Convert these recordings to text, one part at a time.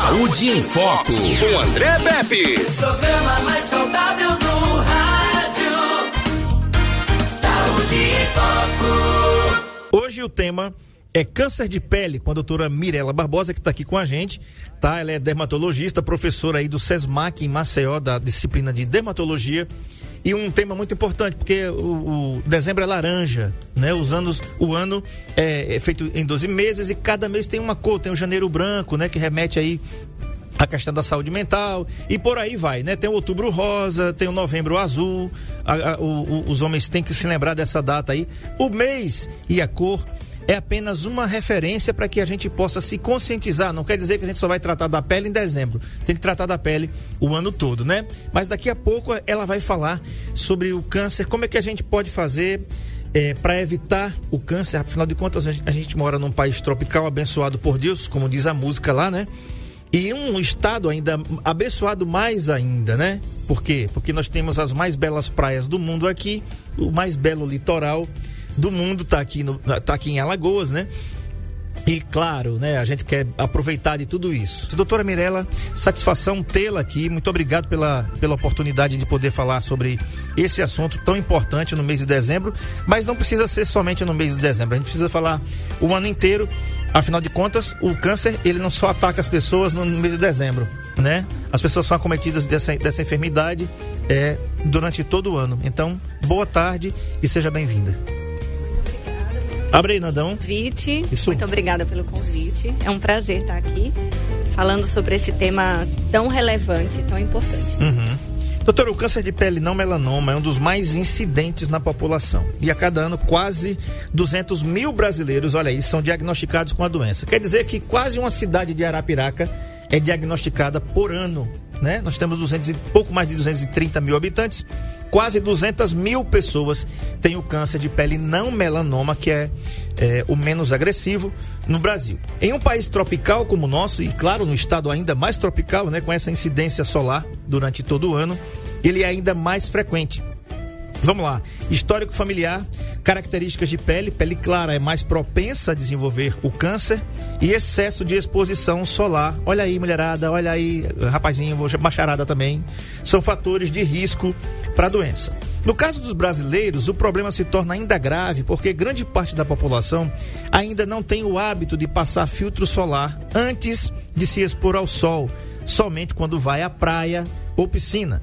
Saúde em Foco, com André Pepe. Programa mais saudável do rádio. Saúde em Foco. Hoje o tema é câncer de pele com a doutora Mirela Barbosa, que está aqui com a gente, tá? Ela é dermatologista, professora aí do SESMAC em Maceió, da disciplina de dermatologia. E um tema muito importante, porque o, o dezembro é laranja, né? Os anos, o ano é, é feito em 12 meses e cada mês tem uma cor, tem o janeiro branco, né? Que remete aí a questão da saúde mental e por aí vai, né? Tem o outubro rosa, tem o novembro azul, a, a, o, o, os homens têm que se lembrar dessa data aí. O mês e a cor é apenas uma referência para que a gente possa se conscientizar. Não quer dizer que a gente só vai tratar da pele em dezembro. Tem que tratar da pele o ano todo, né? Mas daqui a pouco ela vai falar sobre o câncer, como é que a gente pode fazer é, para evitar o câncer. Afinal de contas, a gente, a gente mora num país tropical abençoado por Deus, como diz a música lá, né? E um estado ainda abençoado mais ainda, né? Por quê? Porque nós temos as mais belas praias do mundo aqui, o mais belo litoral do mundo está aqui, no, tá aqui em Alagoas, né? E claro, né, a gente quer aproveitar de tudo isso. Doutora Mirella, satisfação tê-la aqui. Muito obrigado pela, pela oportunidade de poder falar sobre esse assunto tão importante no mês de dezembro. Mas não precisa ser somente no mês de dezembro. A gente precisa falar o ano inteiro. Afinal de contas, o câncer ele não só ataca as pessoas no mês de dezembro, né? As pessoas são acometidas dessa, dessa enfermidade é, durante todo o ano. Então, boa tarde e seja bem-vinda. Abre aí, Nandão. Convite. Isso. Muito obrigada pelo convite. É um prazer estar aqui falando sobre esse tema tão relevante, tão importante. Uhum. Doutor, o câncer de pele não melanoma é um dos mais incidentes na população. E a cada ano, quase 200 mil brasileiros, olha aí, são diagnosticados com a doença. Quer dizer que quase uma cidade de Arapiraca é diagnosticada por ano. Né? Nós temos 200, pouco mais de 230 mil habitantes quase 200 mil pessoas têm o câncer de pele não melanoma, que é, é, o menos agressivo no Brasil. Em um país tropical como o nosso, e claro, no estado ainda mais tropical, né, com essa incidência solar durante todo o ano, ele é ainda mais frequente. Vamos lá. Histórico familiar, características de pele. Pele clara é mais propensa a desenvolver o câncer e excesso de exposição solar. Olha aí, mulherada, olha aí, rapazinho, macharada também. São fatores de risco para a doença. No caso dos brasileiros, o problema se torna ainda grave porque grande parte da população ainda não tem o hábito de passar filtro solar antes de se expor ao sol, somente quando vai à praia ou piscina.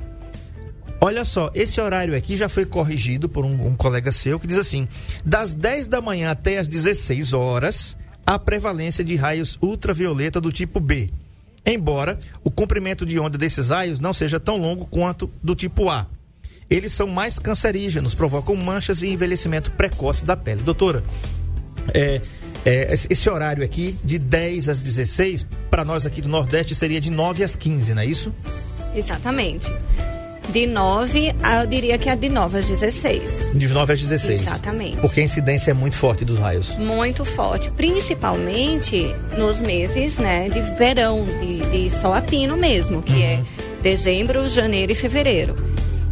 Olha só, esse horário aqui já foi corrigido por um, um, colega seu que diz assim: das 10 da manhã até as 16 horas, a prevalência de raios ultravioleta do tipo B. Embora o comprimento de onda desses raios não seja tão longo quanto do tipo A. Eles são mais cancerígenos, provocam manchas e envelhecimento precoce da pele. Doutora, é, é, esse horário aqui, de 10 às 16, para nós aqui do Nordeste seria de 9 às 15, não é isso? Exatamente. De 9, eu diria que é de 9 às 16. De 9 às 16. Exatamente. Porque a incidência é muito forte dos raios. Muito forte. Principalmente nos meses né, de verão, de, de sol a pino mesmo, que é uhum. é dezembro, janeiro e fevereiro.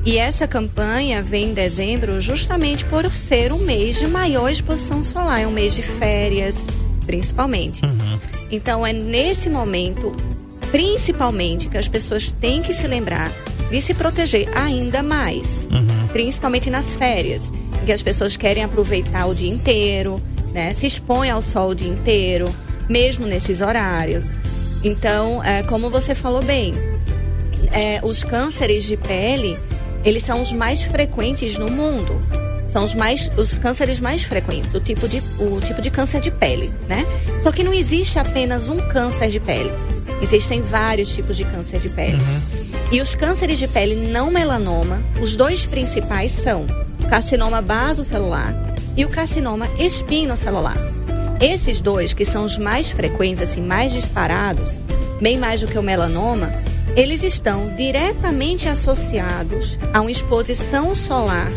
E essa campanha vem em dezembro justamente por ser um mês de maior exposição solar, é um mês de férias, principalmente. Uhum. Então é nesse momento, principalmente, que as pessoas têm que se lembrar de se proteger ainda mais, uhum. principalmente nas férias, que as pessoas querem aproveitar o dia inteiro, né? Se expõem ao sol o dia inteiro, mesmo nesses horários. Então, é, como você falou bem, é, os cânceres de pele, eles são os mais frequentes no mundo. São os, mais, os cânceres mais frequentes, o tipo, de, o tipo de câncer de pele, né? Só que não existe apenas um câncer de pele. Existem vários tipos de câncer de pele. Uhum. E os cânceres de pele não melanoma, os dois principais são o carcinoma basocelular e o carcinoma espinocelular. Esses dois, que são os mais frequentes, assim, mais disparados, bem mais do que o melanoma, eles estão diretamente associados a uma exposição solar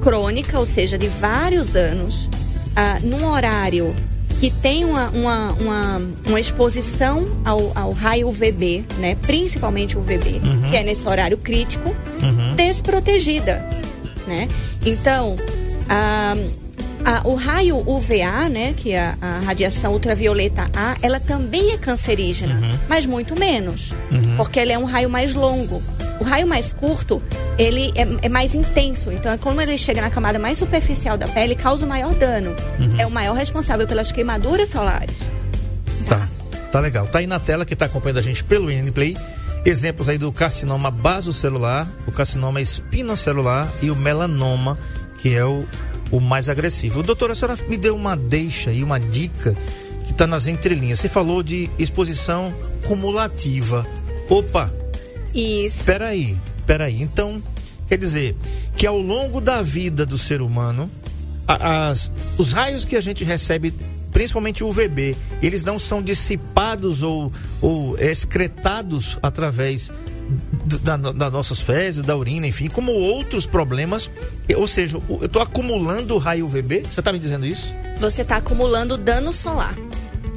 crônica, ou seja, de vários anos, uh, num horário que tem uma, uma, uma, uma exposição ao, ao, raio UVB, né? principalmente o UVB, uhum. que é nesse horário crítico, uhum. desprotegida. Né? Então, ah, a- o raio UVA, né, que é a, a radiação ultravioleta A, ela também é cancerígena, mas muito menos, porque ele é um raio mais longo. O raio mais curto, ele é, é mais intenso, então como ele chega na camada mais superficial da pele, causa o maior dano. É o maior responsável pelas queimaduras solares. Tá, tá legal. Tá aí na tela que tá acompanhando a gente pelo Play. Exemplos aí do carcinoma basocelular, o carcinoma espinocelular e o melanoma, que é o, o mais agressivo. Doutora, a senhora me deu uma deixa e uma dica que está nas entrelinhas. Você falou de exposição cumulativa. Opa, Isso. Espera aí, espera aí. Então, quer dizer que ao longo da vida do ser humano, as- os raios que a gente recebe, principalmente o UVB, eles não são dissipados ou, ou excretados através da, das nossas fezes, da urina, enfim, como outros problemas. Ou seja, eu estou acumulando raio UVB? Você está me dizendo isso? Você está acumulando dano solar.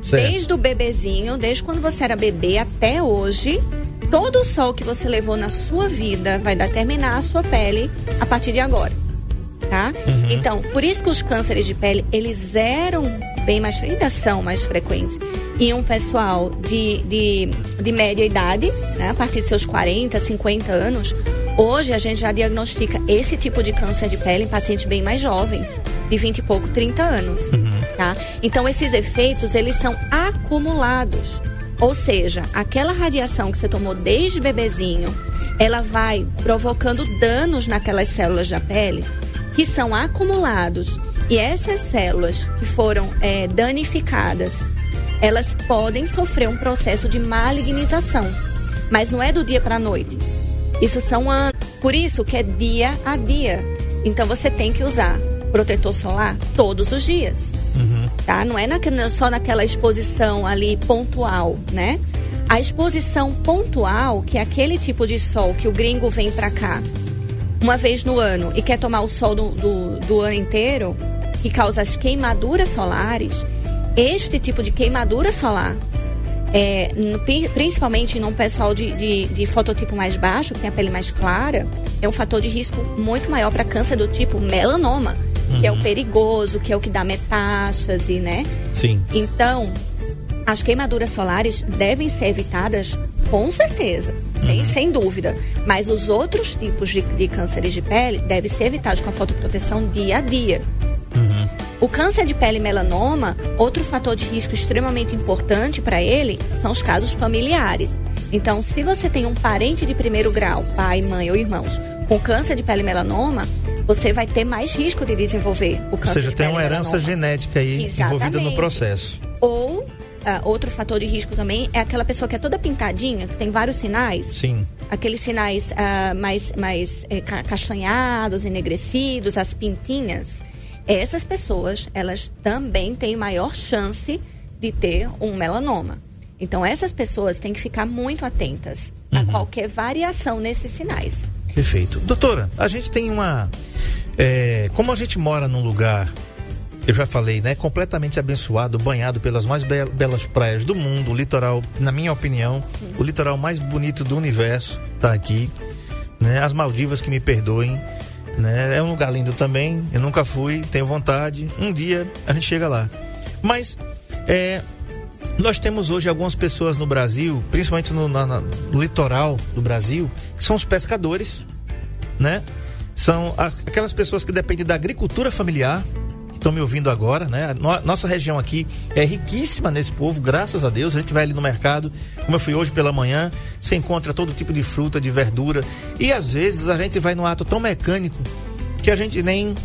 Certo. Desde o bebezinho, desde quando você era bebê até hoje, todo o sol que você levou na sua vida vai determinar a sua pele a partir de agora. Tá? Então, por isso que os cânceres de pele, eles eram bem mais, ainda são mais frequentes. E um pessoal de, de, de média idade, né, a partir de seus 40, 50 anos, hoje a gente já diagnostica esse tipo de câncer de pele em pacientes bem mais jovens, de 20 e pouco, 30 anos. Tá? Então, esses efeitos, eles são acumulados. Ou seja, aquela radiação que você tomou desde bebezinho, ela vai provocando danos naquelas células da pele que são acumulados. E essas células que foram é, danificadas, elas podem sofrer um processo de malignização. Mas não é do dia para a noite. Isso são anos. Por isso que é dia a dia. Então você tem que usar protetor solar todos os dias. Tá? Não é naque- só naquela exposição ali pontual, né? A exposição pontual, que é aquele tipo de sol que o gringo vem pra cá uma vez no ano e quer tomar o sol do, do, do ano inteiro, que causa as queimaduras solares, este tipo de queimadura solar, é, principalmente num pessoal de, de, de fototipo mais baixo, que tem a pele mais clara, é um fator de risco muito maior para câncer do tipo melanoma, que é o perigoso, que é o que dá metástase, né? Sim. Então, as queimaduras solares devem ser evitadas com certeza, sem, sem dúvida. Mas os outros tipos de, de cânceres de pele devem ser evitados com a fotoproteção dia a dia. O câncer de pele melanoma, outro fator de risco extremamente importante para ele são os casos familiares. Então, se você tem um parente de primeiro grau, pai, mãe ou irmãos, com câncer de pele melanoma, você vai ter mais risco de desenvolver o Ou câncer seja, de tem uma herança melanoma. genética aí envolvida no Exatamente. processo. Ou ah, outro fator de risco também é aquela pessoa que é toda pintadinha, que tem vários sinais. Sim. Aqueles sinais ah, mais, mais ca- castanhados, enegrecidos, as pintinhas. Essas pessoas, elas também têm maior chance de ter um melanoma. Então, essas pessoas têm que ficar muito atentas a qualquer variação nesses sinais. Perfeito. Doutora, a gente tem uma. é, como a gente mora num lugar, eu já falei, né? Completamente abençoado, banhado pelas mais be- belas praias do mundo, o litoral, na minha opinião, o litoral mais bonito do universo tá aqui. Né? As Maldivas que me perdoem. Né? É um lugar lindo também. Eu nunca fui, tenho vontade. Um dia a gente chega lá. Mas é, nós temos hoje algumas pessoas no Brasil, principalmente no, na- no litoral do Brasil, que são os pescadores, né? São aquelas pessoas que dependem da agricultura familiar, que estão me ouvindo agora, né? Nossa região aqui é riquíssima nesse povo, graças a Deus. A gente vai ali no mercado, como eu fui hoje pela manhã, você encontra todo tipo de fruta, de verdura. E às vezes a gente vai num ato tão mecânico que a gente nem,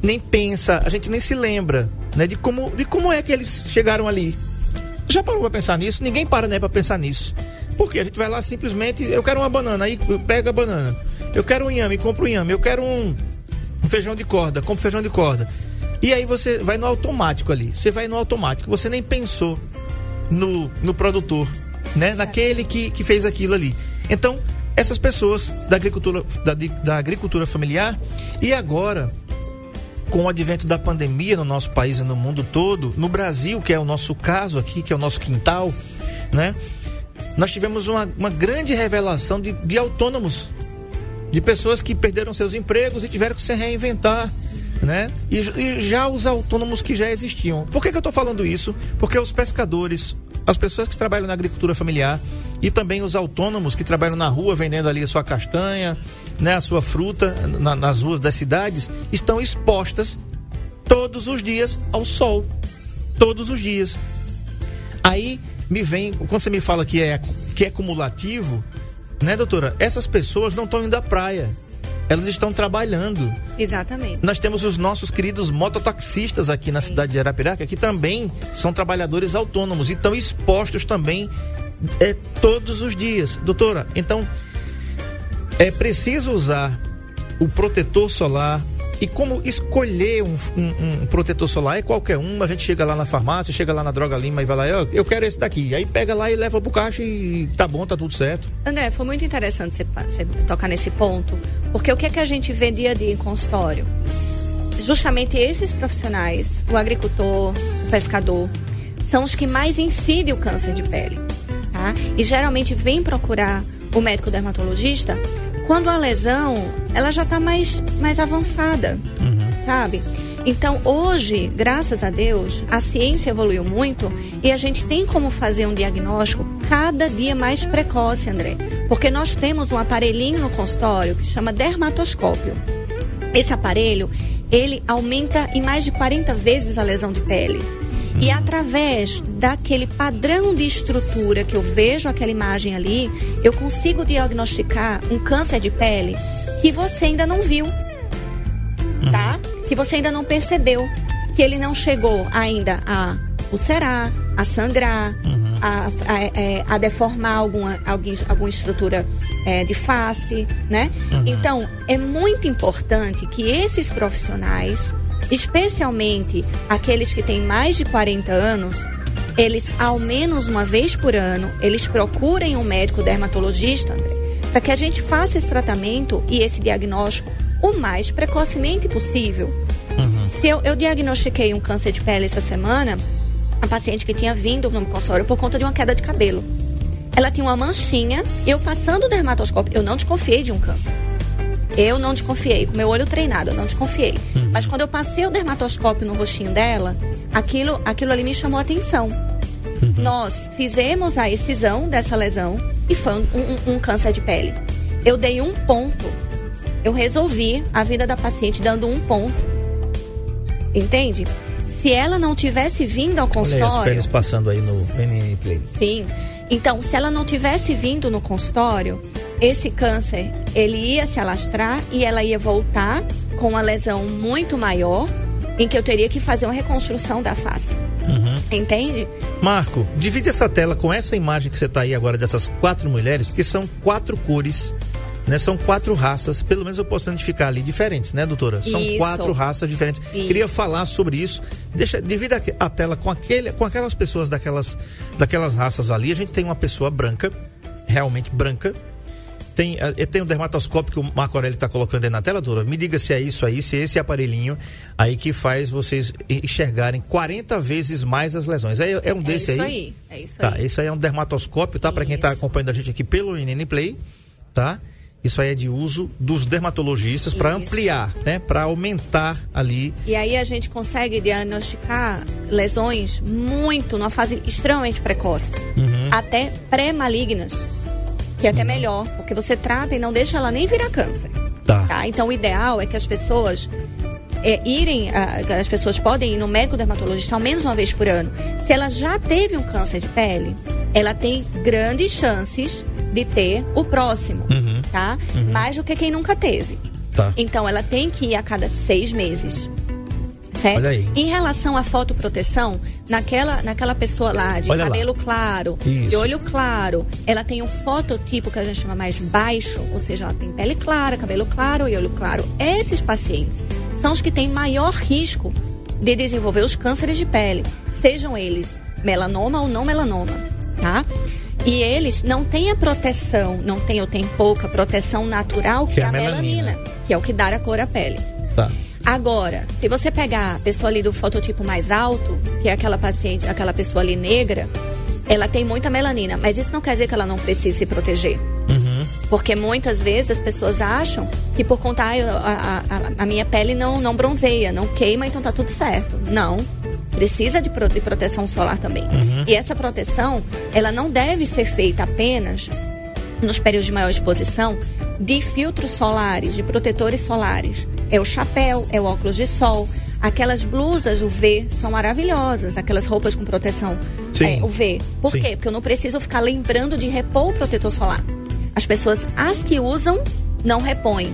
nem pensa, a gente nem se lembra, né? De como, de como é que eles chegaram ali. Já parou pra pensar nisso? Ninguém para, né, pra pensar nisso. Porque a gente vai lá simplesmente, eu quero uma banana, aí eu pego a banana. Eu quero um inhame, compro um inhame. Eu quero um, um feijão de corda, compro feijão de corda. E aí você vai no automático ali. Você vai no automático. Você nem pensou no, no produtor, né? Naquele que, que fez aquilo ali. Então, essas pessoas da agricultura, da, da agricultura familiar e agora com o advento da pandemia no nosso país e no mundo todo, no Brasil, que é o nosso caso aqui, que é o nosso quintal, né? Nós tivemos uma, uma grande revelação de, de autônomos, de pessoas que perderam seus empregos e tiveram que se reinventar. né? E, e já os autônomos que já existiam. Por que, que eu estou falando isso? Porque os pescadores, as pessoas que trabalham na agricultura familiar e também os autônomos que trabalham na rua vendendo ali a sua castanha, né, a sua fruta na, nas ruas das cidades, estão expostas todos os dias ao sol. Todos os dias. Aí me vem, quando você me fala que é, que é cumulativo, né, doutora? Essas pessoas não estão indo à praia. Elas estão trabalhando. Exatamente. Nós temos os nossos queridos mototaxistas aqui na Sim. cidade de Arapiraca, que também são trabalhadores autônomos e estão expostos também é, todos os dias. Doutora, então é preciso usar o protetor solar, e como escolher um, um, um, protetor solar é qualquer um, a gente chega lá na farmácia, chega lá na Droga Lima e vai lá, eu, eu quero esse daqui. Aí pega lá e leva pro caixa e tá bom, tá tudo certo. André, foi muito interessante você, você tocar nesse ponto, porque o que é que a gente vê dia a dia em consultório? Justamente esses profissionais, o agricultor, o pescador, são os que mais incidem o câncer de pele, tá? E geralmente vem procurar o médico dermatologista quando a lesão ela já está mais, mais avançada, uhum. sabe? Então, hoje, graças a Deus, a ciência evoluiu muito e a gente tem como fazer um diagnóstico cada dia mais precoce, André. Porque nós temos um aparelhinho no consultório que chama dermatoscópio. Esse aparelho, ele aumenta em mais de 40 vezes a lesão de pele. E através daquele padrão de estrutura que eu vejo aquela imagem ali, eu consigo diagnosticar um câncer de pele que você ainda não viu, tá? Que você ainda não percebeu, que ele não chegou ainda a ulcerar, a sangrar, uhum. a, a, é, a, deformar alguma, alguma estrutura é, de face, né? Uhum. Então, é muito importante que esses profissionais especialmente aqueles que têm mais de 40 anos, eles ao menos uma vez por ano, eles procurem um médico dermatologista, para que a gente faça esse tratamento e esse diagnóstico o mais precocemente possível. Uhum. Se eu, eu diagnostiquei um câncer de pele essa semana, a paciente que tinha vindo no consultório por conta de uma queda de cabelo. Ela tinha uma manchinha, eu passando o dermatoscópio, eu não desconfiei de um câncer. Eu não desconfiei, com meu olho treinado, eu não desconfiei. Uhum. Mas quando eu passei o dermatoscópio no rostinho dela, aquilo, aquilo ali me chamou a atenção. Uhum. Nós fizemos a excisão dessa lesão e foi um, um, um câncer de pele. Eu dei um ponto. Eu resolvi a vida da paciente dando um ponto. Entende? Se ela não tivesse vindo ao consultório. Olha as peles passando aí no NN Play. Sim. Então, se ela não tivesse vindo no consultório, esse câncer ele ia se alastrar e ela ia voltar com uma lesão muito maior, em que eu teria que fazer uma reconstrução da face. Uhum. Entende? Marco, divide essa tela com essa imagem que você está aí agora dessas quatro mulheres, que são quatro cores, né? São quatro raças, pelo menos eu posso identificar ali diferentes, né, doutora? São isso. quatro raças diferentes. Isso. Queria falar sobre isso. Deixa, divida a tela com aquele, com aquelas pessoas daquelas, daquelas raças ali. A gente tem uma pessoa branca, realmente branca, tem, eh, tem um dermatoscópio que o Marco Aurélio está colocando aí na tela, Dora. Me diga se é isso aí, se é esse aparelhinho aí que faz vocês enxergarem 40 vezes mais as lesões. É, é um é desse aí? É isso aí, é isso tá, aí. Esse aí é um dermatoscópio, tá? Para quem está acompanhando a gente aqui pelo NN Play, tá? Isso aí é de uso dos dermatologistas para ampliar, né? Para aumentar ali. E aí a gente consegue diagnosticar lesões muito, numa fase extremamente precoce. Uhum. Até pré-malignas que é até melhor, porque você trata e não deixa ela nem virar câncer. Tá. tá? Então o ideal é que as pessoas é, irem, as pessoas podem ir no médico dermatologista ao menos uma vez por ano. Se ela já teve um câncer de pele, ela tem grandes chances de ter o próximo, uhum. tá? Uhum. Mais do que quem nunca teve. Tá. Então ela tem que ir a cada seis meses certo? Olha aí. Em relação à fotoproteção, naquela, naquela pessoa lá de Olha cabelo lá. claro, Isso. de olho claro, ela tem um fototipo que a gente chama mais baixo, ou seja, ela tem pele clara, cabelo claro e olho claro. Esses pacientes são os que têm maior risco de desenvolver os cânceres de pele, sejam eles melanoma ou não melanoma, tá? E eles não têm a proteção, não tem ou tem pouca proteção natural que, que é a melanina, melanina, que é o que dá a cor à pele. Tá. Agora, se você pegar a pessoa ali do fototipo mais alto, que é aquela paciente, aquela pessoa ali negra, ela tem muita melanina, mas isso não quer dizer que ela não precise se proteger. Uhum. Porque muitas vezes as pessoas acham que por conta, eu- a, a- a minha pele não, não bronzeia, não queima, então tá tudo certo. Não. Precisa de, pro- de proteção solar também. E essa proteção, ela não deve ser feita apenas nos períodos de maior exposição de filtros solares, de protetores solares. É o chapéu, é o óculos de sol. Aquelas blusas UV são maravilhosas, aquelas roupas com proteção Sim. é, UV. Por Sim. quê? Porque eu não preciso ficar lembrando de repor o protetor solar. As pessoas, as que usam, não repõem.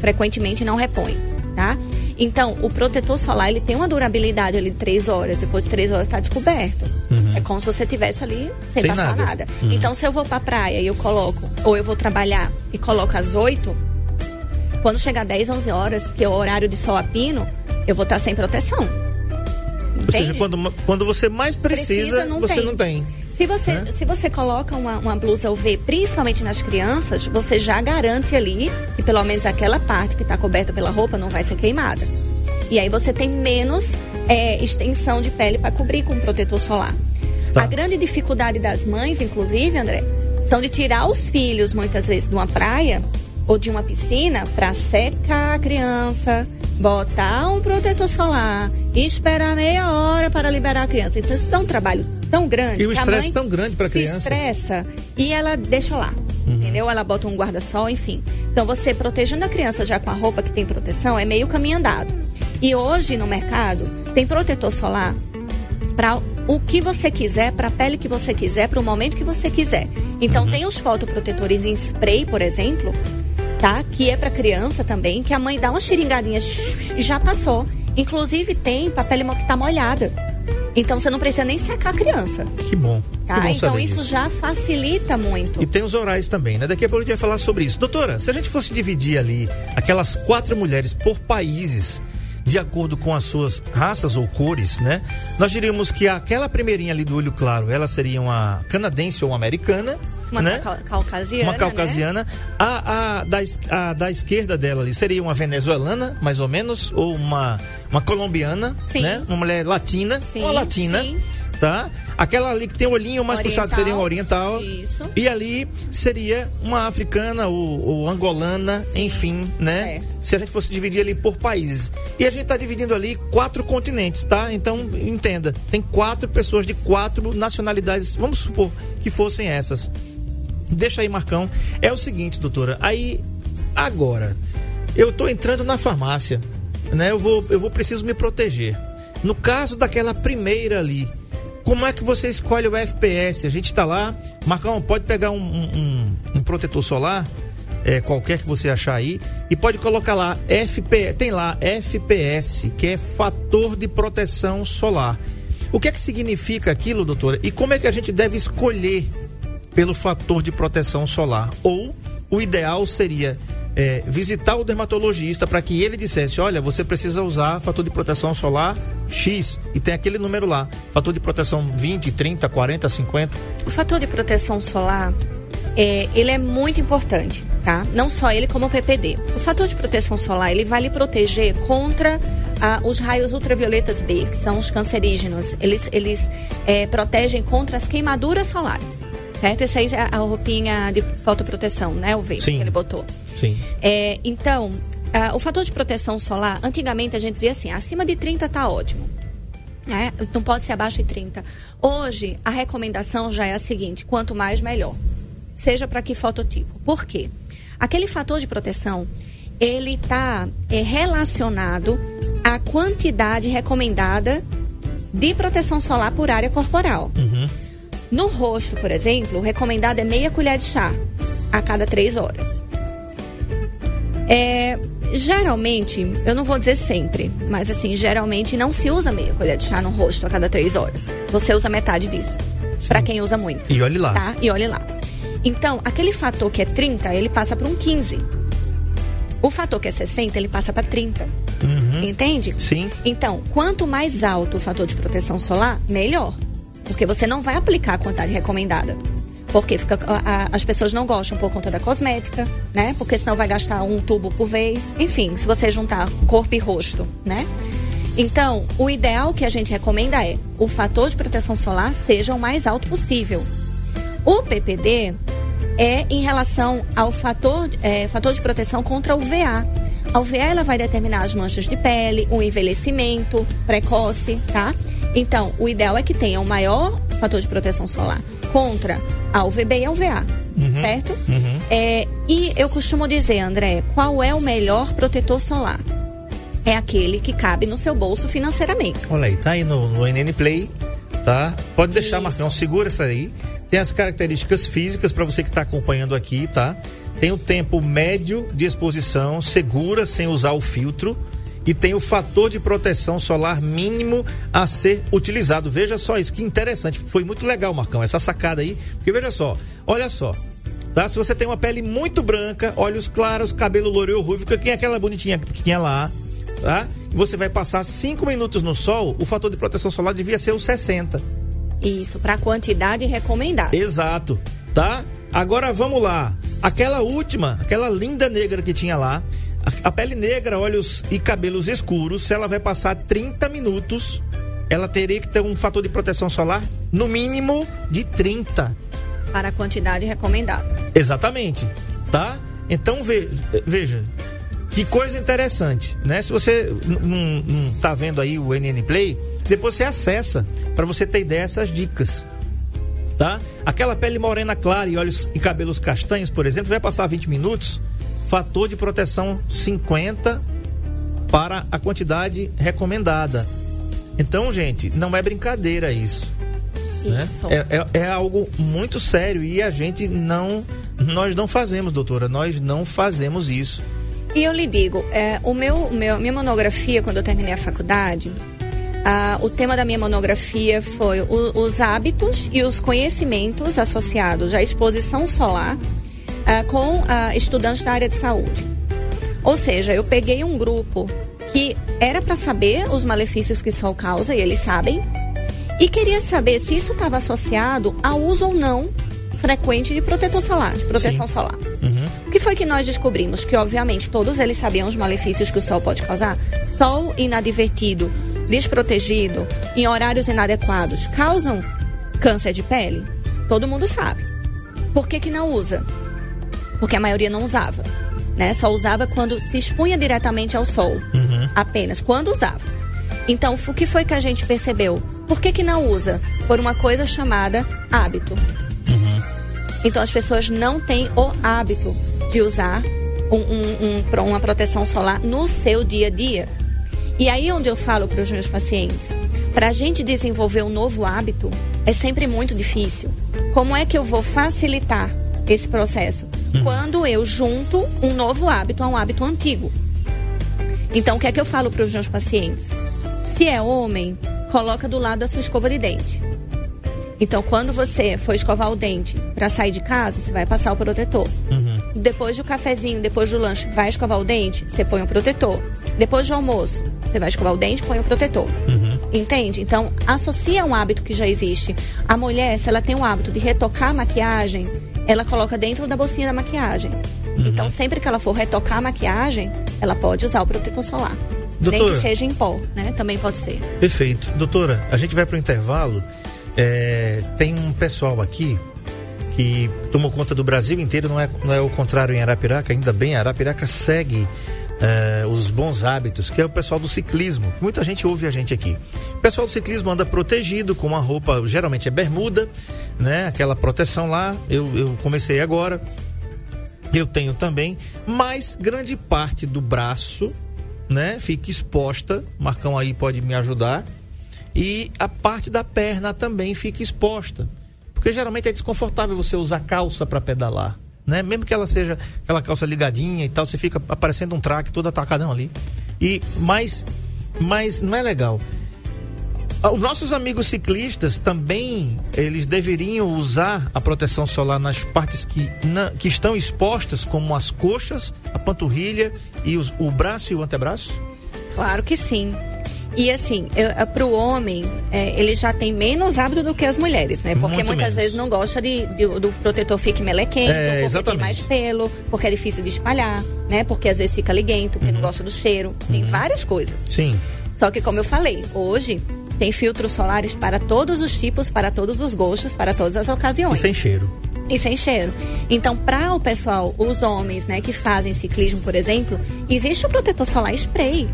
Frequentemente não repõem, tá? Então, o protetor solar, ele tem uma durabilidade ali de três horas. Depois de três horas está descoberto. É como se você tivesse ali sem, Sem passar nada. nada. Então, se eu vou pra praia e eu coloco, ou eu vou trabalhar e coloco às 8, quando chegar 10, 11 horas, que é o horário de sol a pino, eu vou estar sem proteção. Ou seja, Entende? quando, quando você mais precisa, Precisa, não você tem. não tem. Se você, Né? se você coloca uma, uma blusa UV, principalmente nas crianças, você já garante ali que pelo menos aquela parte que está coberta pela roupa não vai ser queimada. E aí você tem menos é, extensão de pele para cobrir com protetor solar. Tá. A grande dificuldade das mães, inclusive, André, são de tirar os filhos, muitas vezes, de uma praia ou de uma piscina para secar a criança, botar um protetor solar esperar meia hora para liberar a criança. Então, isso dá um trabalho tão grande. E o que a estresse tão grande pra se criança. estressa e ela deixa lá. Entendeu? Ela bota um guarda-sol, enfim. Então, você protegendo a criança já com a roupa que tem proteção é meio caminho andado. E hoje no mercado tem protetor solar para o que você quiser, para a pele que você quiser, para o momento que você quiser. Então tem os fotoprotetores em spray, por exemplo, tá? Que é para criança também, que a mãe dá uma xiringadinha e já passou. Inclusive tem para pele mo- que tá molhada. Então você não precisa nem secar a criança, Que bom. tá? Que bom Então isso disso. já facilita muito. E tem os orais também, né? Daqui a pouco a gente vai falar sobre isso. Doutora, se a gente fosse dividir ali aquelas quatro mulheres por países, de acordo com as suas raças ou cores, né? Nós diríamos que aquela primeirinha ali do olho claro, ela seria uma canadense ou uma americana, Uma né? ca- caucasiana, Uma né? caucasiana. A, a, da, a da esquerda dela ali seria uma venezuelana, mais ou menos, ou uma, uma colombiana, Sim. né? Uma mulher latina, Sim, uma latina, sim. tá? Aquela ali que tem o olhinho mais Oriental. puxado seria uma oriental. Isso. E ali seria uma africana ou, ou angolana, enfim, né? Certo. Se a gente fosse dividir ali por países. E a gente está dividindo ali quatro continentes, tá? Então, entenda, tem quatro pessoas de quatro nacionalidades, vamos supor que fossem essas. Deixa aí, Marcão. É o seguinte, doutora, aí agora eu tô entrando na farmácia, né? Eu vou eu vou preciso me proteger. No caso daquela primeira ali, como é que você escolhe o FPS? A gente tá lá, Marcão, pode pegar um, um- um- protetor solar, é, qualquer que você achar aí, e pode colocar lá FP, tem lá FPS, que é fator de proteção solar. O que é que significa aquilo, doutora? E como é que a gente deve escolher pelo fator de proteção solar? Ou o ideal seria é, visitar o dermatologista para que ele dissesse: olha, você precisa usar fator de proteção solar X e tem aquele número lá, fator de proteção 20, 30, 40, 50. O fator de proteção solar, é, ele é muito importante, tá? Não só ele, como o PPD. O fator de proteção solar, ele vai lhe proteger contra ah, os raios ultravioletas B, que são os cancerígenos. Eles, eles é, protegem contra as queimaduras solares, certo? Essa aí é a roupinha de fotoproteção, né? O V Sim. que ele botou. Sim. É, então, ah, o fator de proteção solar, antigamente a gente dizia assim, acima de 30 tá ótimo. né? Não pode ser abaixo de 30. Hoje, a recomendação já é a seguinte: quanto mais, melhor. Seja para que fototipo. Por quê? Aquele fator de proteção, ele está relacionado à quantidade recomendada de proteção solar por área corporal. No rosto, por exemplo, o recomendado é meia colher de chá a cada três horas. É, geralmente, eu não vou dizer sempre, mas assim, geralmente não se usa meia colher de chá no rosto a cada três horas. Você usa metade disso. Pra quem usa muito. E olhe lá. Tá? E olhe lá. Então, aquele fator que é 30, ele passa para um 15. O fator que é 60, ele passa para 30. Entende? Sim. Então, quanto mais alto o fator de proteção solar, melhor. Porque você não vai aplicar a quantidade recomendada. Porque fica, a- a- as pessoas não gostam por conta da cosmética, né? Porque senão vai gastar um tubo por vez. Enfim, se você juntar corpo e rosto, né? Então, o ideal que a gente recomenda é o fator de proteção solar seja o mais alto possível. O PPD, é em relação ao fator, é, fator de proteção contra o VA. A UVA ela vai determinar as manchas de pele, o envelhecimento precoce, tá? Então, o ideal é que tenha o maior fator de proteção solar contra a UVB e a UVA, certo? É, e eu costumo dizer, André, qual é o melhor protetor solar? É aquele que cabe no seu bolso financeiramente. Olha aí, tá aí no, no NN Play, tá? Pode deixar, Isso. Marcão, segura essa aí. Tem as características físicas para você que está acompanhando aqui, tá? Tem o tempo médio de exposição segura sem usar o filtro e tem o fator de proteção solar mínimo a ser utilizado. Veja só isso, que interessante. Foi muito legal, Marcão, essa sacada aí. Porque veja só, olha só. Tá? Se você tem uma pele muito branca, olhos claros, cabelo loiro ou ruivo, que quem é aquela bonitinha que tinha lá, tá? E você vai passar 5 minutos no sol, o fator de proteção solar devia ser o 60. Isso, para quantidade recomendada. Exato, tá? Agora vamos lá. Aquela última, aquela linda negra que tinha lá, a, pele negra, olhos e cabelos escuros, se ela vai passar 30 minutos, ela teria que ter um fator de proteção solar no mínimo de 30. Para a quantidade recomendada. Exatamente, tá? Então ve- veja, que coisa interessante, né? Se você não tá vendo aí o NN Play, depois você acessa para você ter ideia dessas dicas. Tá? Aquela pele morena clara e olhos e cabelos castanhos, por exemplo, vai passar 20 minutos, fator de proteção 50 para a quantidade recomendada. Então, gente, não é brincadeira isso né? Isso. É, é- é algo muito sério e a gente não. Nós não fazemos, doutora, nós não fazemos isso. E eu lhe digo, é, o meu, meu- minha monografia, quando eu terminei a faculdade, ah, o tema da minha monografia foi o- os hábitos e os conhecimentos associados à exposição solar ah, com ah, estudantes da área de saúde. Ou seja, eu peguei um grupo que era para saber os malefícios que o sol causa, e eles sabem, e queria saber se isso estava associado ao uso ou não frequente de protetor solar, de proteção Sim. solar. O que foi que nós descobrimos? Que, obviamente, todos eles sabiam os malefícios que o sol pode causar. Sol inadvertido, desprotegido, em horários inadequados, causam câncer de pele? Todo mundo sabe. Por que, que não usa? Porque a maioria não usava. Né? Só usava quando se expunha diretamente ao sol. Apenas quando usava. Então, o que foi que a gente percebeu? Por que, que não usa? Por uma coisa chamada hábito. Então as pessoas não têm o hábito de usar um- um- um- uma proteção solar no seu dia a dia. E aí onde eu falo para os meus pacientes, para a gente desenvolver um novo hábito é sempre muito difícil. Como é que eu vou facilitar esse processo? Quando eu junto um novo hábito a um hábito antigo. Então o que é que eu falo para os meus pacientes? Se é homem, coloca do lado da sua escova de dente. Então, quando você for escovar o dente para sair de casa, você vai passar o protetor. Depois do cafezinho, depois do lanche, vai escovar o dente, você põe o protetor. Depois do almoço, você vai escovar o dente, põe o protetor. Entende? Então, associa um hábito que já existe. A mulher, se ela tem o hábito de retocar a maquiagem, ela coloca dentro da bolsinha da maquiagem. Então, sempre que ela for retocar a maquiagem, ela pode usar o protetor solar. Nem Doutora. que seja em pó, né? Também pode ser. Perfeito. Doutora, a gente vai para o intervalo. É, tem um pessoal aqui que tomou conta do Brasil inteiro, não é, não é o contrário em Arapiraca, ainda bem, Arapiraca segue é, os bons hábitos, que é o pessoal do ciclismo. Muita gente ouve a gente aqui. O pessoal do ciclismo anda protegido com uma roupa, geralmente é bermuda, né? Aquela proteção lá. Eu, eu comecei agora. Eu tenho também, mas grande parte do braço, né, fica exposta. Marcão aí pode me ajudar. E a parte da perna também fica exposta. Porque geralmente é desconfortável você usar calça para pedalar, né? Mesmo que ela seja aquela calça ligadinha e tal, você fica aparecendo um traque todo atacadão ali. E mas mas não é legal. Ah, Os nossos amigos ciclistas também, eles deveriam usar a proteção solar nas partes que, na- que estão expostas, como as coxas, a panturrilha e os- o braço e o antebraço? Claro que sim. E assim, para o homem, é, ele já tem menos hábito do que as mulheres, né? Porque Muito muitas menos. vezes não gosta de, de- do protetor fique melequento, É, porque exatamente. tem mais pelo, porque é difícil de espalhar, né? Porque às vezes fica liguento, porque não Uhum. gosta do cheiro. Tem várias coisas. Sim. Só que, como eu falei, hoje tem filtros solares para todos os tipos, para todos os gostos, para todas as E ocasiões. sem cheiro. E sem cheiro. Então, para o pessoal, os homens, né, que fazem ciclismo, por exemplo, existe o protetor solar spray,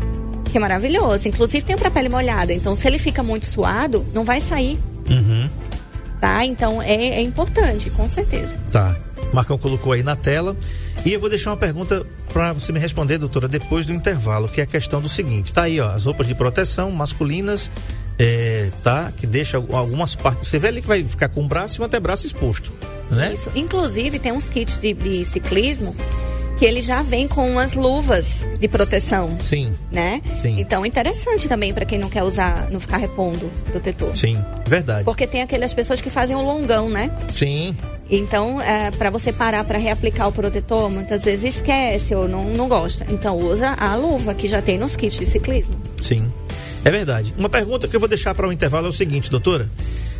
que é maravilhoso. Inclusive tem para pele molhada. Então, se ele fica muito suado, não vai sair. Uhum. Tá? Então, é, é importante, com certeza. Tá. Marcão colocou aí na tela. E eu vou deixar uma pergunta para você me responder, doutora, depois do intervalo, que é a questão do seguinte. Tá aí, ó, as roupas de proteção masculinas, é, tá? Que deixa algumas partes. Você vê ali que vai ficar com o braço e um antebraço exposto, né? Isso. Inclusive, tem uns kits de, de ciclismo que ele já vem com umas luvas de proteção. Sim. Né? Sim. Então, interessante também para quem não quer usar, não ficar repondo protetor. Sim, verdade. Porque tem aquelas pessoas que fazem o longão, né? Sim. Então, é, para você parar para reaplicar o protetor, muitas vezes esquece ou não, não gosta. Então, usa a luva que já tem nos kits de ciclismo. Sim. É verdade. Uma pergunta que eu vou deixar para o intervalo é o seguinte, doutora.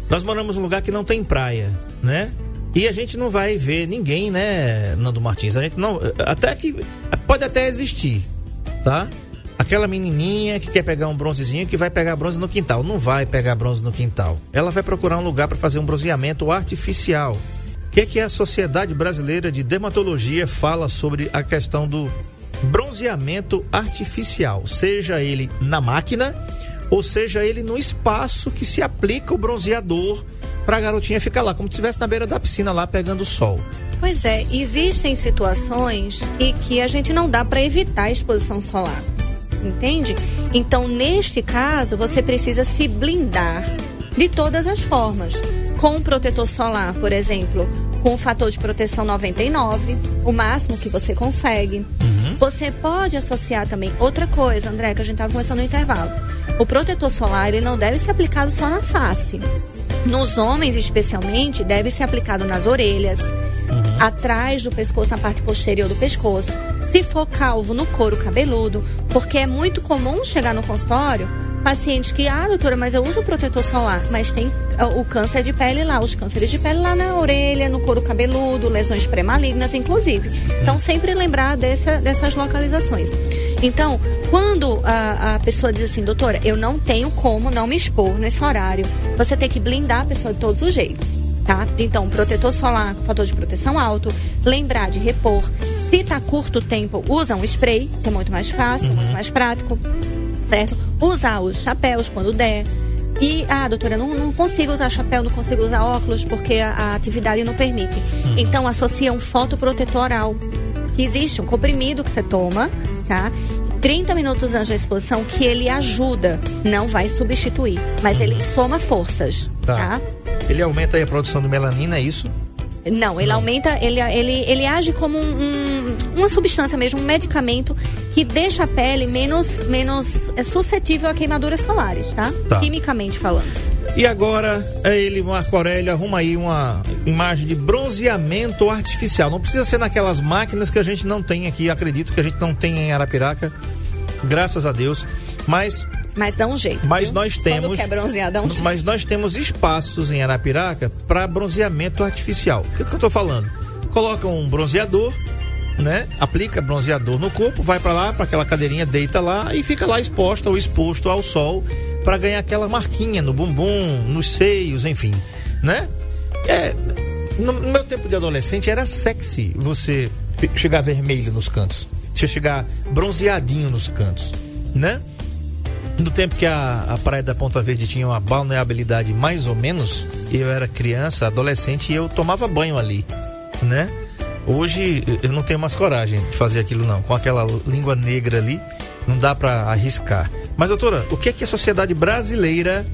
Nós moramos num lugar que não tem praia, né? E a gente não vai ver ninguém, né, Nando Martins? A gente não. Até que. Pode até existir, tá? Aquela menininha que quer pegar um bronzezinho que vai pegar bronze no quintal. Não vai pegar bronze no quintal. Ela vai procurar um lugar para fazer um bronzeamento artificial. O que, é que a Sociedade Brasileira de Dermatologia fala sobre a questão do bronzeamento artificial? Seja ele na máquina ou seja ele no espaço que se aplica o bronzeador para a garotinha ficar lá, como se estivesse na beira da piscina lá pegando sol. Pois é, existem situações em que a gente não dá para evitar a exposição solar. Entende? Então, neste caso, você precisa se blindar de todas as formas. Com um protetor solar, por exemplo, com o fator de proteção 99, o máximo que você consegue. Uhum. Você pode associar também outra coisa, André, que a gente estava conversando no intervalo. O protetor solar ele não deve ser aplicado só na face. Nos homens, especialmente, deve ser aplicado nas orelhas, Uhum. atrás do pescoço, na parte posterior do pescoço. Se for calvo, no couro cabeludo, porque é muito comum chegar no consultório pacientes que, ah, doutora, mas eu uso protetor solar, mas tem ah, o câncer de pele lá, os cânceres de pele lá na orelha, no couro cabeludo, lesões pré-malignas, inclusive. Então, sempre lembrar dessa, dessas localizações. Então, quando a, a pessoa diz assim, doutora, eu não tenho como não me expor nesse horário, você tem que blindar a pessoa de todos os jeitos. Tá? Então, protetor solar com fator de proteção alto, lembrar de repor. Se tá curto tempo, usa um spray, que é muito mais fácil, muito mais prático, certo? Usar os chapéus quando der. E, ah, doutora, não, não consigo usar chapéu, não consigo usar óculos porque a, a atividade não permite. Então, associa um fotoprotetor oral. Que existe um comprimido que você toma, tá? 30 minutos antes da exposição que ele ajuda, não vai substituir, mas ele soma forças, Tá. tá? Ele aumenta a produção de melanina, é isso? Não, ele aumenta, ele, ele, ele age como um- um- uma substância mesmo, um medicamento que deixa a pele menos, menos é, suscetível a queimaduras solares, tá? Tá. Quimicamente falando. E agora, é ele, Marco Aurélio, arruma aí uma imagem de bronzeamento artificial. Não precisa ser naquelas máquinas que a gente não tem aqui, acredito que a gente não tem em Arapiraca, graças a Deus. Mas, Mas dá um jeito. mas viu? nós temos. Quando quer bronzear, dá um jeito. mas nós temos espaços em Arapiraca para bronzeamento artificial. O que, que eu tô falando? Coloca um bronzeador, né? Aplica bronzeador no corpo, vai para lá, para aquela cadeirinha, deita lá e fica lá exposta ou exposto ao sol para ganhar aquela marquinha no bumbum, nos seios, enfim, né? É, no meu tempo de adolescente era sexy você chegar vermelho nos cantos, você chegar bronzeadinho nos cantos, né? No tempo que a, a Praia da Ponta Verde tinha uma balneabilidade mais ou menos, eu era criança, adolescente e eu tomava banho ali, né? Hoje eu não tenho mais coragem de fazer aquilo não, com aquela língua negra ali, não dá pra arriscar. Mas doutora, o que é que a Sociedade Brasileira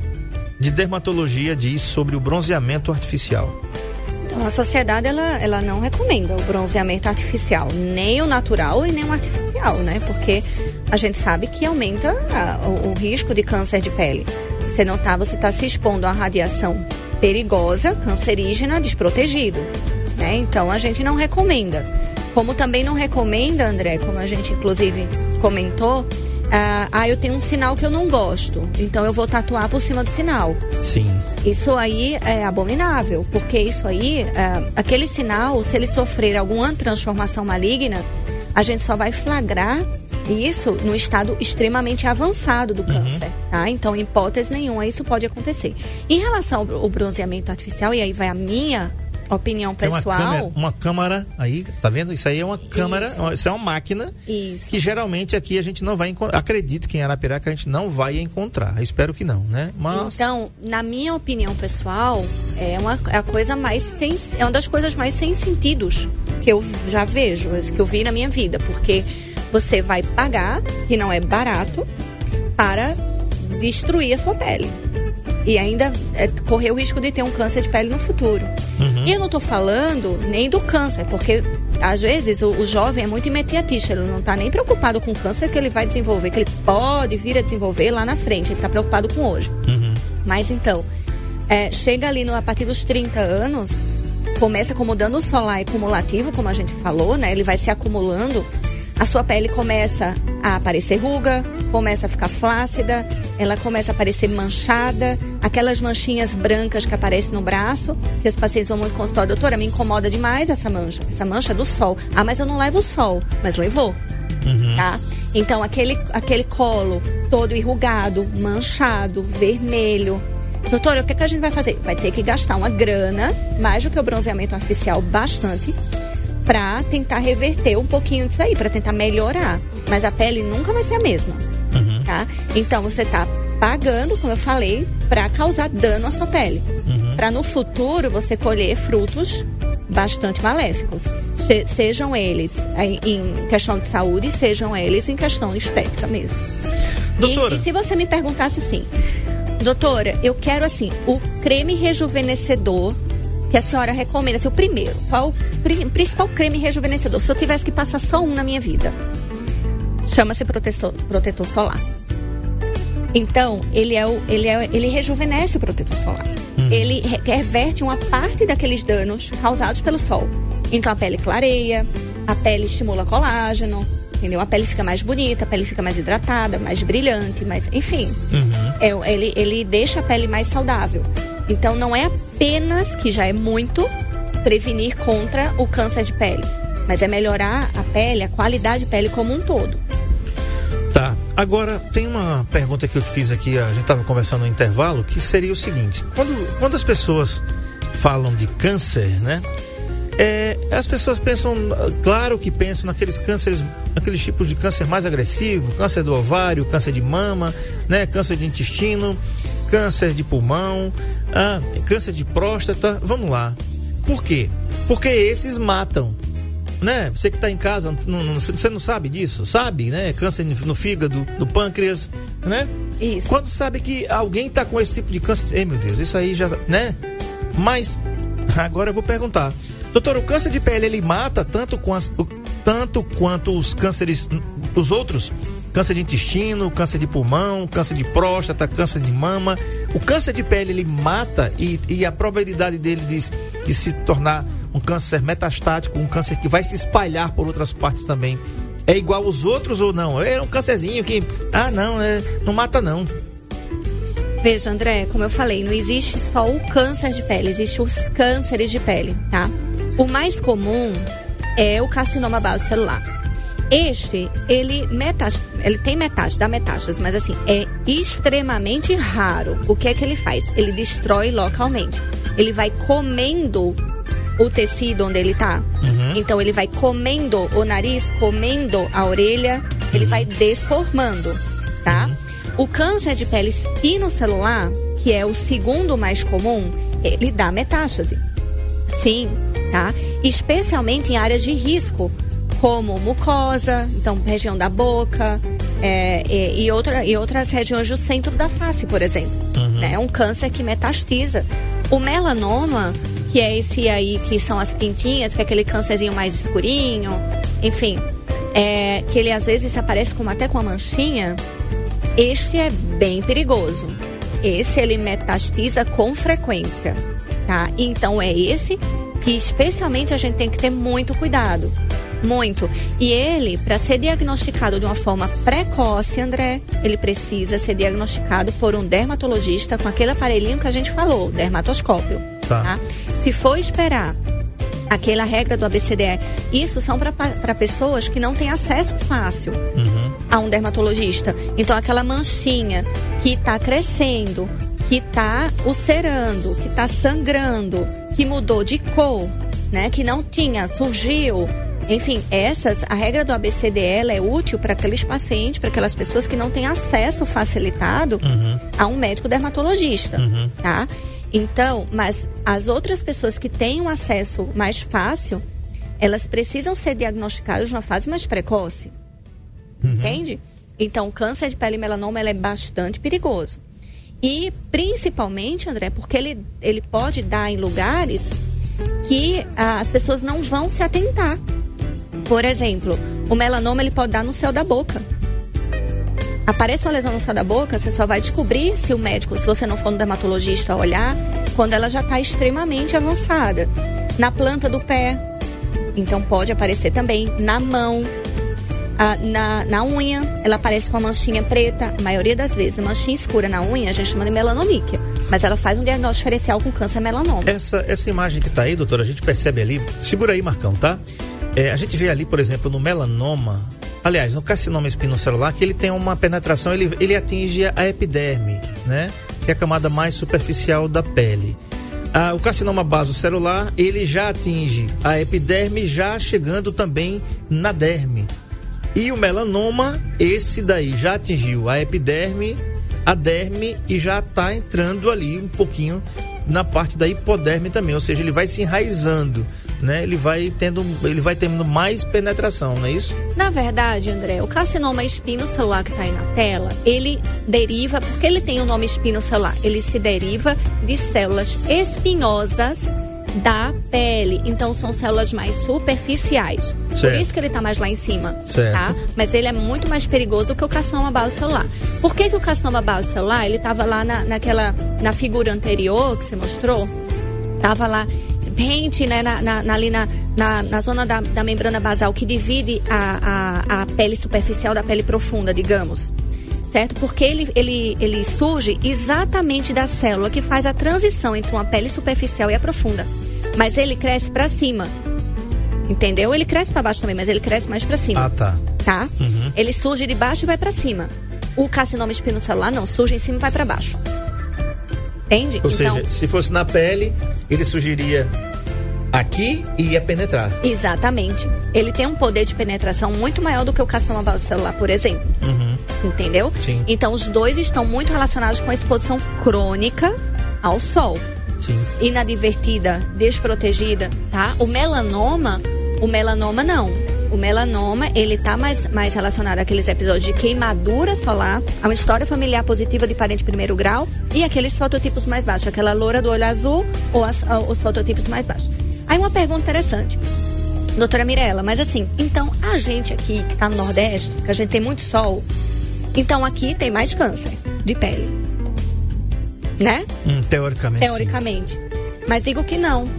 de Dermatologia diz sobre o bronzeamento artificial? Então, a sociedade ela, ela não recomenda o bronzeamento artificial, nem o natural e nem o artificial, né? Porque a gente sabe que aumenta a- o, o risco de câncer de pele. Você não tá, você está se expondo a radiação perigosa, cancerígena, desprotegido, né? Então a gente não recomenda. Como também não recomenda, André, como a gente inclusive comentou, ah, ah, eu tenho um sinal que eu não gosto, então eu vou tatuar por cima do sinal. Sim. Isso aí é abominável, porque isso aí, é, aquele sinal, se ele sofrer alguma transformação maligna, a gente só vai flagrar isso no estado extremamente avançado do câncer, tá? Então, em hipótese nenhuma, isso pode acontecer. Em relação ao bronzeamento artificial, e aí vai a minha opinião Tem uma pessoal. câmera, uma câmara aí, tá vendo? Isso aí é uma câmera, Isso. isso é uma máquina Isso. que geralmente aqui a gente não vai encontrar. Acredito que em Arapiraca a gente não vai encontrar. Eu espero que não, né? Mas Então, na minha opinião pessoal, é uma é a coisa mais sem, é uma das coisas mais sem sentidos que eu já vejo, que eu vi na minha vida, porque você vai pagar, que não é barato, para destruir a sua pele. E ainda é, correr o risco de ter um câncer de pele no futuro. E eu não tô falando nem do câncer, porque às vezes o, o jovem é muito imediatista, ele não tá nem preocupado com o câncer que ele vai desenvolver, que ele pode vir a desenvolver lá na frente, ele tá preocupado com hoje. Mas então, é, chega ali no, a partir dos 30 anos, começa como dano solar e cumulativo, como a gente falou, né? Ele vai se acumulando. A sua pele começa a aparecer ruga, começa a ficar flácida, ela começa a aparecer manchada, aquelas manchinhas brancas que aparecem no braço, que os pacientes vão muito consultório, doutora, me incomoda demais essa mancha, essa mancha do sol. Ah, mas eu não levo o sol, mas levou tá? Então aquele, aquele colo todo enrugado, manchado, vermelho. Doutora, o que, que a gente vai fazer? Vai ter que gastar uma grana, mais do que o bronzeamento artificial, bastante, pra tentar reverter um pouquinho disso aí, pra tentar melhorar. Mas a pele nunca vai ser a mesma, tá? Então você tá pagando, como eu falei, pra causar dano à sua pele. Pra no futuro você colher frutos bastante maléficos. Se- sejam eles em, questão de saúde, sejam eles em questão estética mesmo. E- Doutora. E, se você me perguntasse assim, doutora, eu quero assim, o creme rejuvenescedor que a senhora recomenda, assim, o primeiro, qual o pri- principal creme rejuvenescedor? Se eu tivesse que passar só um na minha vida, chama-se protetor, protetor solar. Então, ele é o, ele é, ele rejuvenesce o protetor solar. Ele re- reverte uma parte daqueles danos causados pelo sol. Então a pele clareia, a pele estimula colágeno, entendeu? A pele fica mais bonita, a pele fica mais hidratada, mais brilhante, mais, enfim. É, ele, ele deixa a pele mais saudável. Então não é apenas que já é muito prevenir contra o câncer de pele, mas é melhorar a pele, a qualidade de pele como um todo. Tá. Agora, tem uma pergunta que eu te fiz aqui, a gente estava conversando no intervalo, que seria o seguinte: quando, quando as pessoas falam de câncer, né? É, as pessoas pensam, claro que pensam naqueles cânceres, naqueles tipos de câncer mais agressivo, câncer do ovário, câncer de mama, né? Câncer de intestino, câncer de pulmão, ah, câncer de próstata. Vamos lá. Por quê? Porque esses matam né? Você que está em casa, não- não- você não sabe disso, sabe, né? Câncer no fígado, no pâncreas, né? Isso. Quando sabe que alguém está com esse tipo de câncer, ei meu Deus, isso aí já, né? Mas agora eu vou perguntar, doutor, o câncer de pele ele mata tanto, com as- tanto quanto os cânceres, os outros? Câncer de intestino, câncer de pulmão, câncer de próstata, câncer de mama. O câncer de pele ele mata e, e a probabilidade dele de, de se tornar um câncer metastático, um câncer que vai se espalhar por outras partes também. É igual aos outros ou não? É um câncerzinho que. Ah, não, é, não mata não. Veja, André, como eu falei, não existe só o câncer de pele, existem os cânceres de pele, tá? O mais comum é o carcinoma base celular. Este, ele, metas, ele tem metástase, dá metástase, mas assim, é extremamente raro. O que é que ele faz? Ele destrói localmente. Ele vai comendo o tecido onde ele tá. Então ele vai comendo o nariz, comendo a orelha, ele vai deformando, tá? O câncer de pele espinocelular, que é o segundo mais comum, ele dá metástase. Sim, tá? Especialmente em áreas de risco, como mucosa, então região da boca é, e, e outra, e outras regiões do centro da face, por exemplo. né? É um câncer que metastiza. O melanoma, que é esse aí que são as pintinhas, que é aquele câncerzinho mais escurinho, enfim, é, que ele às vezes aparece com, até com uma manchinha, este é bem perigoso. Esse ele metastiza com frequência, tá? Então é esse que especialmente a gente tem que ter muito cuidado. Muito. E ele, para ser diagnosticado de uma forma precoce, André, ele precisa ser diagnosticado por um dermatologista com aquele aparelhinho que a gente falou, dermatoscópio. Tá. tá? Se for esperar aquela regra do ABCDE, isso são para pessoas que não têm acesso fácil a um dermatologista. Então, aquela manchinha que está crescendo, que está ulcerando, que está sangrando, que mudou de cor, né? Que não tinha, surgiu. Enfim, essas, a regra do ABCDE é útil para aqueles pacientes, para aquelas pessoas que não têm acesso facilitado Uhum. a um médico dermatologista, Uhum. tá? Então, mas as outras pessoas que têm um acesso mais fácil, elas precisam ser diagnosticadas numa fase mais precoce. Entende? Então, câncer de pele e melanoma é bastante perigoso. E principalmente, André, porque ele, ele pode dar em lugares que ah, as pessoas não vão se atentar. Por exemplo, o melanoma ele pode dar no céu da boca. Aparece uma lesão no céu da boca, você só vai descobrir se o médico, se você não for no dermatologista olhar, quando ela já está extremamente avançada. Na planta do pé, então pode aparecer também. Na mão, ah, na, na unha, ela aparece com a manchinha preta. A maioria das vezes, a manchinha escura na unha, a gente chama de melanomíquia. Mas ela faz um diagnóstico diferencial com câncer melanoma. Essa, essa imagem que tá aí, doutora, a gente percebe ali. Segura aí, Marcão, tá? É, a gente vê ali, por exemplo, no melanoma. Aliás, no carcinoma espinocelular, que ele tem uma penetração, ele, ele atinge a epiderme, né? Que é a camada mais superficial da pele. Ah, o carcinoma basocelular, ele já atinge a epiderme, já chegando também na derme. E o melanoma, esse daí já atingiu a epiderme, a derme e já está entrando ali um pouquinho na parte da hipoderme também, ou seja, ele vai se enraizando, né? Ele vai tendo, ele vai tendo mais penetração, não é isso? Na verdade, André, o carcinoma espinocelular que está aí na tela, ele deriva, porque ele tem o nome espinocelular, ele se deriva de células espinhosas da pele. Então são células mais superficiais. Por Certo. isso que ele está mais lá em cima, Certo. tá? Mas ele é muito mais perigoso que o carcinoma basocelular. Por que, que o carcinoma basocelular, ele estava lá na, naquela, na figura anterior que você mostrou? Tava lá rente, né, na, na- ali na, na, na zona da, da membrana basal que divide a, a, a pele superficial da pele profunda, digamos. Certo? Porque ele, ele, ele surge exatamente da célula que faz a transição entre uma pele superficial e a profunda. Mas ele cresce para cima. Entendeu? Ele cresce para baixo também, mas ele cresce mais para cima Ah, tá. tá? Uhum. Ele surge de baixo e vai pra cima. O carcinoma espinocelular não, surge em cima e vai pra baixo. Entende? Ou então, seja, se fosse na pele, ele surgiria aqui e ia penetrar. exatamente. Ele tem um poder de penetração muito maior do que o carcinoma basocelular, por exemplo. Uhum. Entendeu? Sim. Então, os dois estão muito relacionados com a exposição crônica ao sol. Sim. inadvertida, desprotegida, tá? O melanoma, o melanoma não. O melanoma, ele tá mais, mais relacionado àqueles episódios de queimadura solar, a uma história familiar positiva de parente primeiro grau e aqueles fototipos mais baixos, aquela loura do olho azul ou as- ah, os fototipos mais baixos. Aí uma pergunta interessante. Doutora Mirella, mas assim, então a gente aqui que tá no Nordeste, que a gente tem muito sol, então aqui tem mais câncer de pele. Né? Hum, teoricamente. sim. teoricamente. Mas digo que não.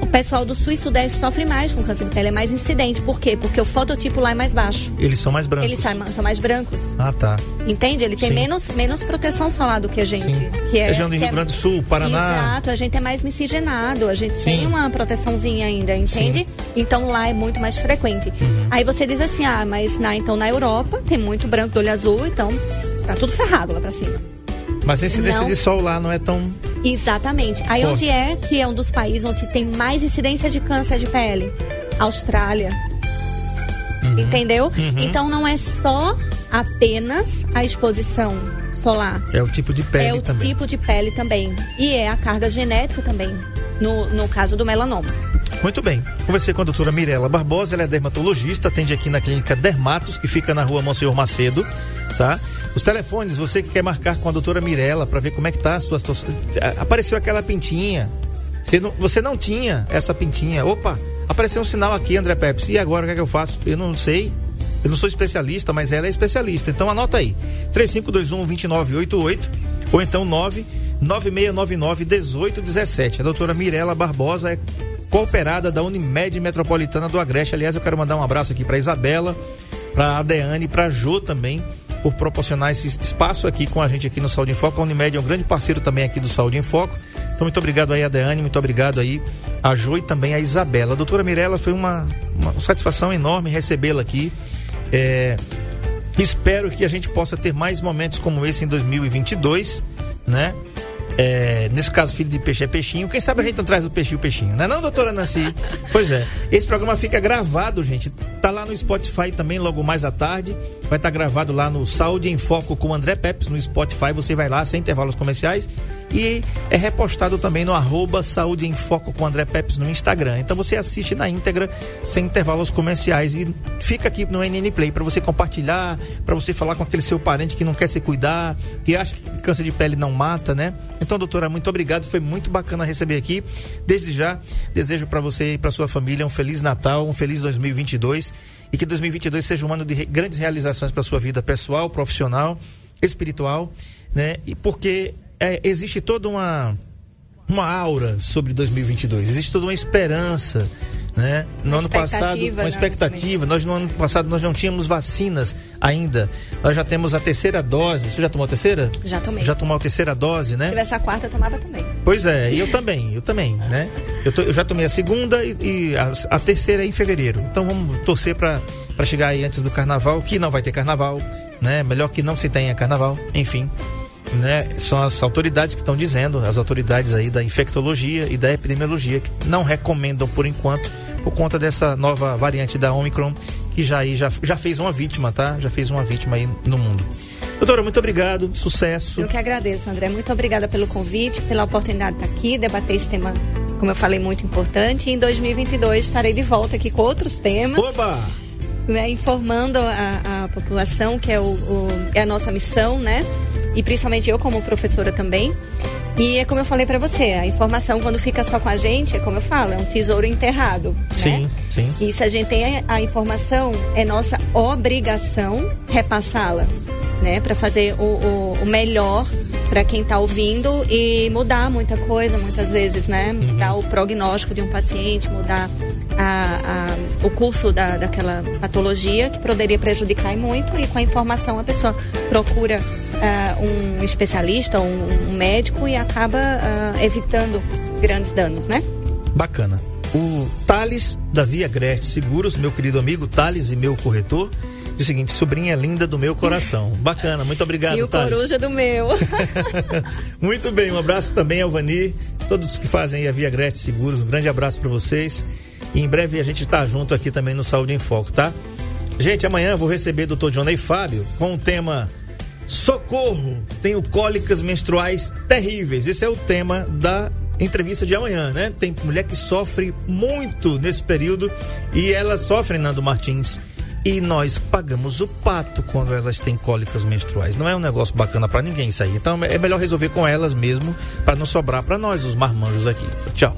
O pessoal do Sul e Sudeste sofre mais com câncer de pele, é mais incidente. Por quê? Porque o fototipo lá é mais baixo. Eles são mais brancos. Eles são mais brancos. Ah, tá. Entende? Ele tem Sim. menos, menos proteção solar do que a gente. Sim. Que é, Região do Rio é- Grande do Sul, Paraná. Exato, a gente é mais miscigenado, a gente Sim. tem uma proteçãozinha ainda, entende? Então lá é muito mais frequente. Uhum. Aí você diz assim, ah, mas na, então na Europa tem muito branco do olho azul, então tá tudo ferrado lá pra cima. Mas a incidência Não. de sol lá não é tão. Exatamente. Aí Forte. onde é que é um dos países onde tem mais incidência de câncer de pele? Austrália. Uhum. Entendeu? Então não é só apenas a exposição solar. É o tipo de pele é o também. tipo de pele também. E é a carga genética também, no, no caso do melanoma. Muito bem. Conversei com a doutora Mirela Barbosa, ela é dermatologista, atende aqui na clínica Dermatos, que fica na rua Monsenhor Macedo, tá? Os telefones, você que quer marcar com a doutora Mirela para ver como é que tá a sua situação. Apareceu aquela pintinha. Você não, você não tinha essa pintinha. Opa, apareceu um sinal aqui, André Pepsi. E agora o que é que eu faço? Eu não sei. Eu não sou especialista, mas ela é especialista. Então anota aí. 3521-2988 ou então 99699-1817. A doutora Mirela Barbosa é cooperada da Unimed Metropolitana do Agreste. Aliás, eu quero mandar um abraço aqui para Isabela, para a Deane e para Jo também, por proporcionar esse espaço aqui com a gente aqui no Saúde em Foco. A Unimed é um grande parceiro também aqui do Saúde em Foco. Então, muito obrigado aí a Deane, muito obrigado aí a Jo e também a Isabela. A doutora Mirella, foi uma, uma satisfação enorme recebê-la aqui. É, espero que a gente possa ter mais momentos como esse em 2022, né? É, nesse caso, filho de peixe é peixinho. Quem sabe a gente não traz o peixinho, o peixinho, não é não, doutora Nancy? pois é. Esse programa fica gravado, gente. Tá lá no Spotify também, logo mais à tarde. Vai estar tá gravado lá no Saúde em Foco com André Peps no Spotify. Você vai lá, sem intervalos comerciais. E é repostado também no arroba Saúde em Foco com André Peps no Instagram. Então você assiste na íntegra, sem intervalos comerciais. E fica aqui no NN Play para você compartilhar, para você falar com aquele seu parente que não quer se cuidar, que acha que câncer de pele não mata, né? Então, doutora, muito obrigado. Foi muito bacana receber aqui. Desde já, desejo para você e para sua família um feliz Natal, um feliz 2022 e que 2022 seja um ano de grandes realizações para sua vida pessoal, profissional, espiritual, né? E porque é, existe toda uma uma aura sobre 2022, existe toda uma esperança né? No ano passado, uma expectativa. Nós no ano passado nós não tínhamos vacinas ainda. Nós já temos a terceira dose. Você já tomou a terceira? Já tomei. Já tomou a terceira dose, né? Se tivesse a quarta, eu tomava também. Pois é, e eu também, eu também, né? Eu, tô, eu já tomei a segunda e, e a, a, terceira é em fevereiro. Então vamos torcer para chegar aí antes do carnaval, que não vai ter carnaval, né? Melhor que não se tenha carnaval, enfim né, são as autoridades que estão dizendo, as autoridades aí da infectologia e da epidemiologia, que não recomendam por enquanto, por conta dessa nova variante da Omicron, que já, aí, já, já fez uma vítima, tá? Já fez uma vítima aí no mundo. Doutora, muito obrigado, sucesso. Eu que agradeço, André. Muito obrigada pelo convite, pela oportunidade de estar aqui, debater esse tema, como eu falei, muito importante. E em 2022 estarei de volta aqui com outros temas. Oba! Né, informando a, a população, que é, o, o, é a nossa missão, né? E principalmente eu como professora também. E é como eu falei para você, a informação quando fica só com a gente, é como eu falo, é um tesouro enterrado. Sim, né? sim. E se a gente tem a, informação, é nossa obrigação repassá-la, né? Para fazer o, o, o melhor para quem está ouvindo e mudar muita coisa, muitas vezes, né? Uhum. Mudar o prognóstico de um paciente, mudar a, a, o curso da, daquela patologia que poderia prejudicar muito e com a informação a pessoa procura uh, um especialista, um, um, médico e acaba uh, evitando grandes danos, né? Bacana. O Thales da Via Greste Seguros, meu querido amigo Thales e meu corretor, diz o seguinte: sobrinha linda do meu coração. Bacana, muito obrigado, E o Thales. coruja do meu. muito bem, um abraço também ao Vani, todos que fazem a Via Greste Seguros, um grande abraço para vocês. E em breve a gente está junto aqui também no Saúde em Foco, tá? Gente, amanhã eu vou receber o Dr. Johnny Fábio com o tema Socorro, tenho cólicas menstruais terríveis. Esse é o tema da entrevista de amanhã, né? Tem mulher que sofre muito nesse período e elas sofrem, Nando Martins. E nós pagamos o pato quando elas têm cólicas menstruais. Não é um negócio bacana para ninguém isso aí. Então é melhor resolver com elas mesmo para não sobrar para nós os marmanjos aqui. Tchau.